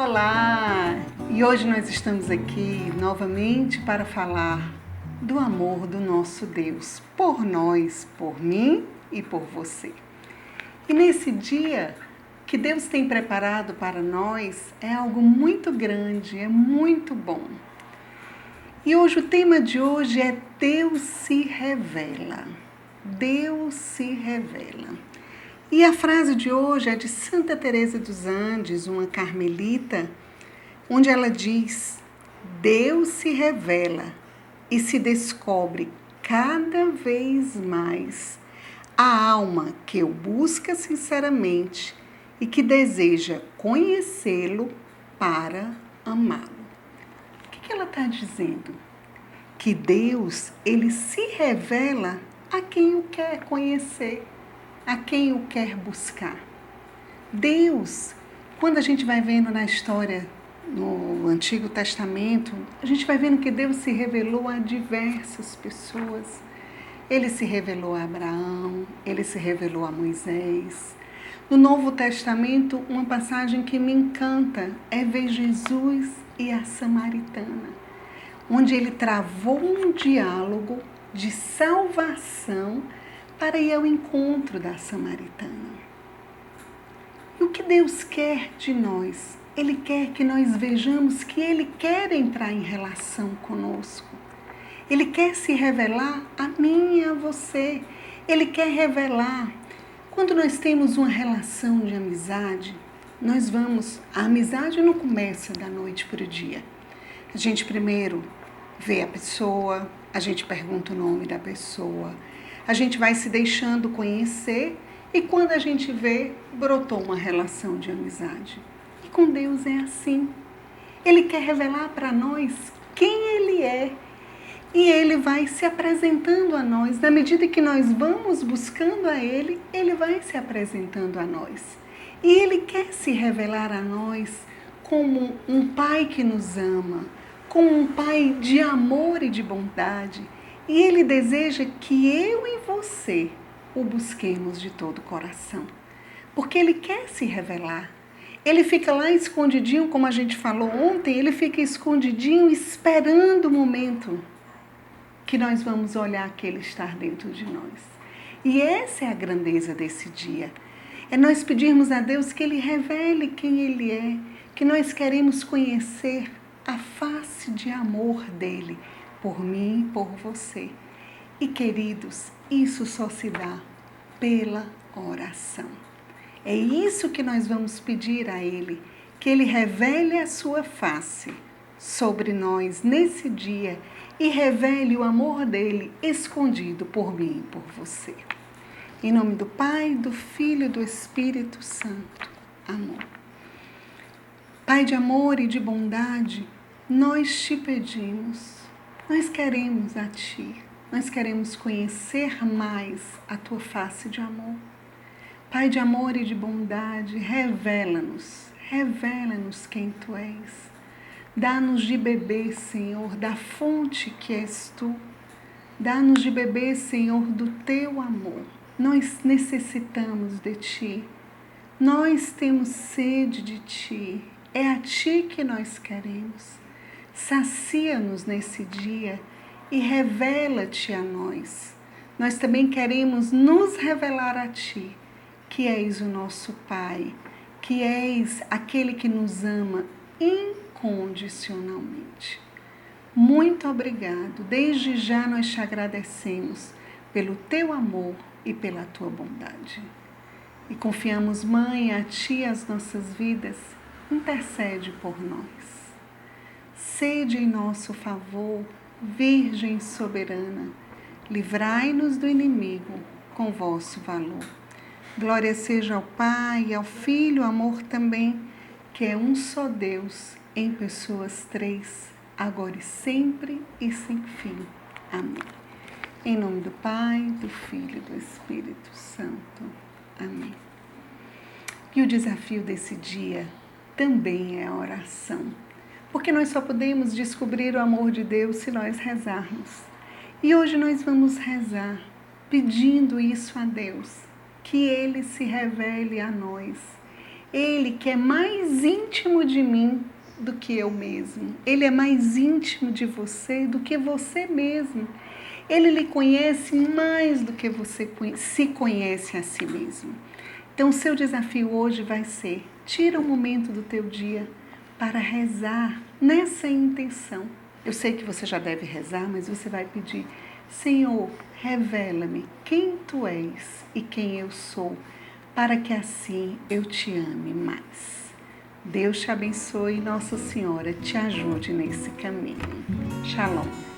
Olá! E hoje nós estamos aqui novamente para falar do amor do nosso Deus por nós, por mim e por você. E nesse dia que Deus tem preparado para nós é algo muito grande, é muito bom. E hoje o tema de hoje é Deus se revela. Deus se revela. E a frase de hoje é de Santa Teresa dos Andes, uma carmelita, onde ela diz: Deus se revela e se descobre cada vez mais a alma que o busca sinceramente e que deseja conhecê-lo para amá-lo. O que ela está dizendo? Que Deus ele se revela a quem o quer conhecer a quem o quer buscar. Deus, quando a gente vai vendo na história no Antigo Testamento, a gente vai vendo que Deus se revelou a diversas pessoas. Ele se revelou a Abraão, ele se revelou a Moisés. No Novo Testamento, uma passagem que me encanta é ver Jesus e a Samaritana, onde ele travou um diálogo de salvação para ir ao encontro da samaritana. E o que Deus quer de nós? Ele quer que nós vejamos que Ele quer entrar em relação conosco. Ele quer se revelar a mim e a você. Ele quer revelar. Quando nós temos uma relação de amizade, nós vamos. A amizade não começa da noite para o dia. A gente primeiro vê a pessoa, a gente pergunta o nome da pessoa, a gente vai se deixando conhecer e quando a gente vê, brotou uma relação de amizade. E com Deus é assim. Ele quer revelar para nós quem Ele é. E Ele vai se apresentando a nós. Na medida que nós vamos buscando a Ele, Ele vai se apresentando a nós. E Ele quer se revelar a nós como um Pai que nos ama, como um Pai de amor e de bondade e Ele deseja que eu e você o busquemos de todo o coração. Porque Ele quer se revelar. Ele fica lá escondidinho, como a gente falou ontem, ele fica escondidinho esperando o momento que nós vamos olhar que Ele está dentro de nós. E essa é a grandeza desse dia. É nós pedirmos a Deus que Ele revele quem Ele é, que nós queremos conhecer a face de amor dele por mim e por você. E queridos, isso só se dá pela oração. É isso que nós vamos pedir a Ele, que Ele revele a sua face sobre nós nesse dia e revele o amor dele escondido por mim e por você. Em nome do Pai, do Filho e do Espírito Santo. Amor. Pai de amor e de bondade, nós te pedimos nós queremos a Ti, nós queremos conhecer mais a Tua face de amor. Pai de amor e de bondade, revela-nos, revela-nos quem Tu és. Dá-nos de beber, Senhor, da fonte que és Tu. Dá-nos de beber, Senhor, do Teu amor. Nós necessitamos de Ti. Nós temos sede de Ti. É a Ti que nós queremos. Sacia-nos nesse dia e revela-te a nós. Nós também queremos nos revelar a Ti, que és o nosso Pai, que és aquele que nos ama incondicionalmente. Muito obrigado. Desde já nós te agradecemos pelo teu amor e pela tua bondade. E confiamos, Mãe, a Ti as nossas vidas. Intercede por nós. Sede em nosso favor, Virgem soberana, livrai-nos do inimigo com vosso valor. Glória seja ao Pai, ao Filho, amor também, que é um só Deus, em pessoas três, agora e sempre e sem fim. Amém. Em nome do Pai, do Filho e do Espírito Santo. Amém. E o desafio desse dia também é a oração porque nós só podemos descobrir o amor de Deus se nós rezarmos. E hoje nós vamos rezar pedindo isso a Deus, que Ele se revele a nós, Ele que é mais íntimo de mim do que eu mesmo. Ele é mais íntimo de você do que você mesmo. Ele lhe conhece mais do que você se conhece a si mesmo. Então, o seu desafio hoje vai ser: tira um momento do teu dia para rezar nessa intenção. Eu sei que você já deve rezar, mas você vai pedir: Senhor, revela-me quem tu és e quem eu sou, para que assim eu te ame mais. Deus te abençoe e Nossa Senhora te ajude nesse caminho. Shalom.